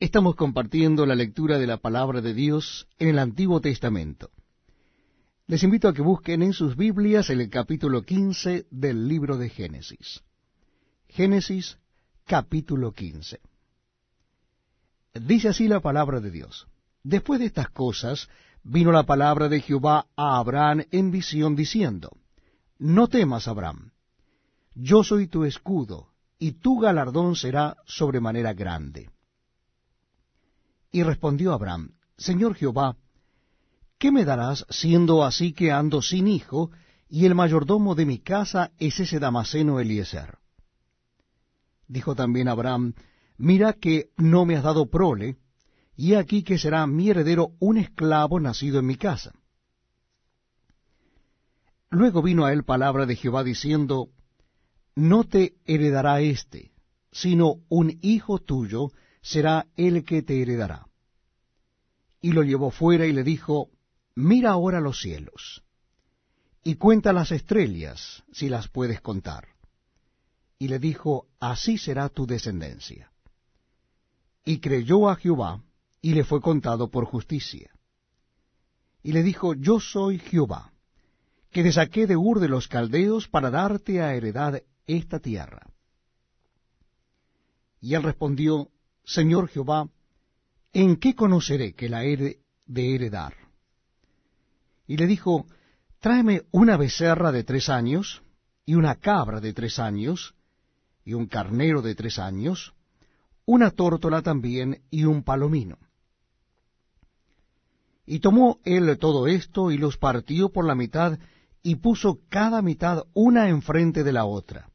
Estamos compartiendo la lectura de la palabra de Dios en el Antiguo Testamento. Les invito a que busquen en sus Biblias el capítulo 15 del libro de Génesis. Génesis capítulo 15. Dice así la palabra de Dios. Después de estas cosas vino la palabra de Jehová a Abraham en visión diciendo, No temas, Abraham, yo soy tu escudo, y tu galardón será sobremanera grande. Y respondió Abraham, Señor Jehová, ¿qué me darás siendo así que ando sin hijo, y el mayordomo de mi casa es ese Damaseno Eliezer? Dijo también Abraham, Mira que no me has dado prole, y aquí que será mi heredero un esclavo nacido en mi casa. Luego vino a él palabra de Jehová diciendo, No te heredará éste, sino un hijo tuyo será el que te heredará. Y lo llevó fuera y le dijo, Mira ahora los cielos, y cuenta las estrellas, si las puedes contar. Y le dijo, Así será tu descendencia. Y creyó a Jehová, y le fue contado por justicia. Y le dijo, Yo soy Jehová, que te saqué de Ur de los Caldeos para darte a heredad esta tierra. Y él respondió, Señor Jehová, ¿en qué conoceré que la he de heredar? Y le dijo, tráeme una becerra de tres años, y una cabra de tres años, y un carnero de tres años, una tórtola también, y un palomino. Y tomó él todo esto, y los partió por la mitad, y puso cada mitad una enfrente de la otra,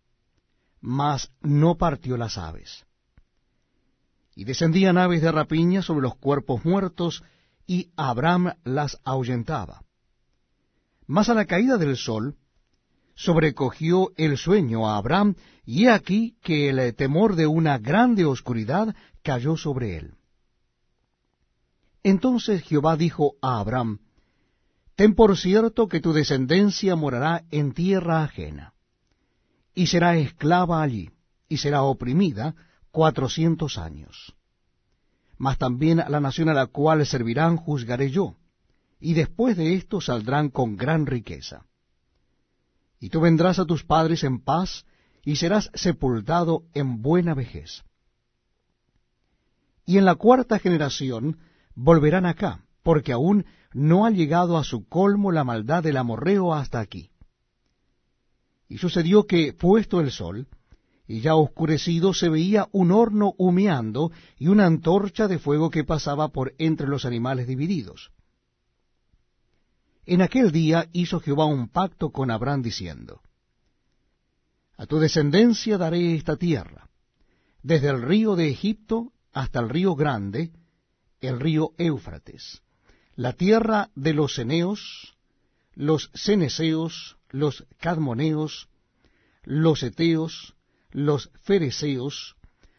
mas no partió las aves y descendían aves de rapiña sobre los cuerpos muertos, y Abraham las ahuyentaba. Mas a la caída del sol, sobrecogió el sueño a Abraham, y he aquí que el temor de una grande oscuridad cayó sobre él. Entonces Jehová dijo a Abraham, Ten por cierto que tu descendencia morará en tierra ajena, y será esclava allí, y será oprimida, cuatrocientos años. Mas también a la nación a la cual servirán juzgaré yo, y después de esto saldrán con gran riqueza. Y tú vendrás a tus padres en paz, y serás sepultado en buena vejez. Y en la cuarta generación volverán acá, porque aún no ha llegado a su colmo la maldad del amorreo hasta aquí. Y sucedió que, puesto el sol, y ya oscurecido se veía un horno humeando y una antorcha de fuego que pasaba por entre los animales divididos. En aquel día hizo Jehová un pacto con Abraham diciendo, A tu descendencia daré esta tierra, desde el río de Egipto hasta el río grande, el río Éufrates, la tierra de los Eneos, los Ceneseos, los Cadmoneos, los Eteos, los fereceos,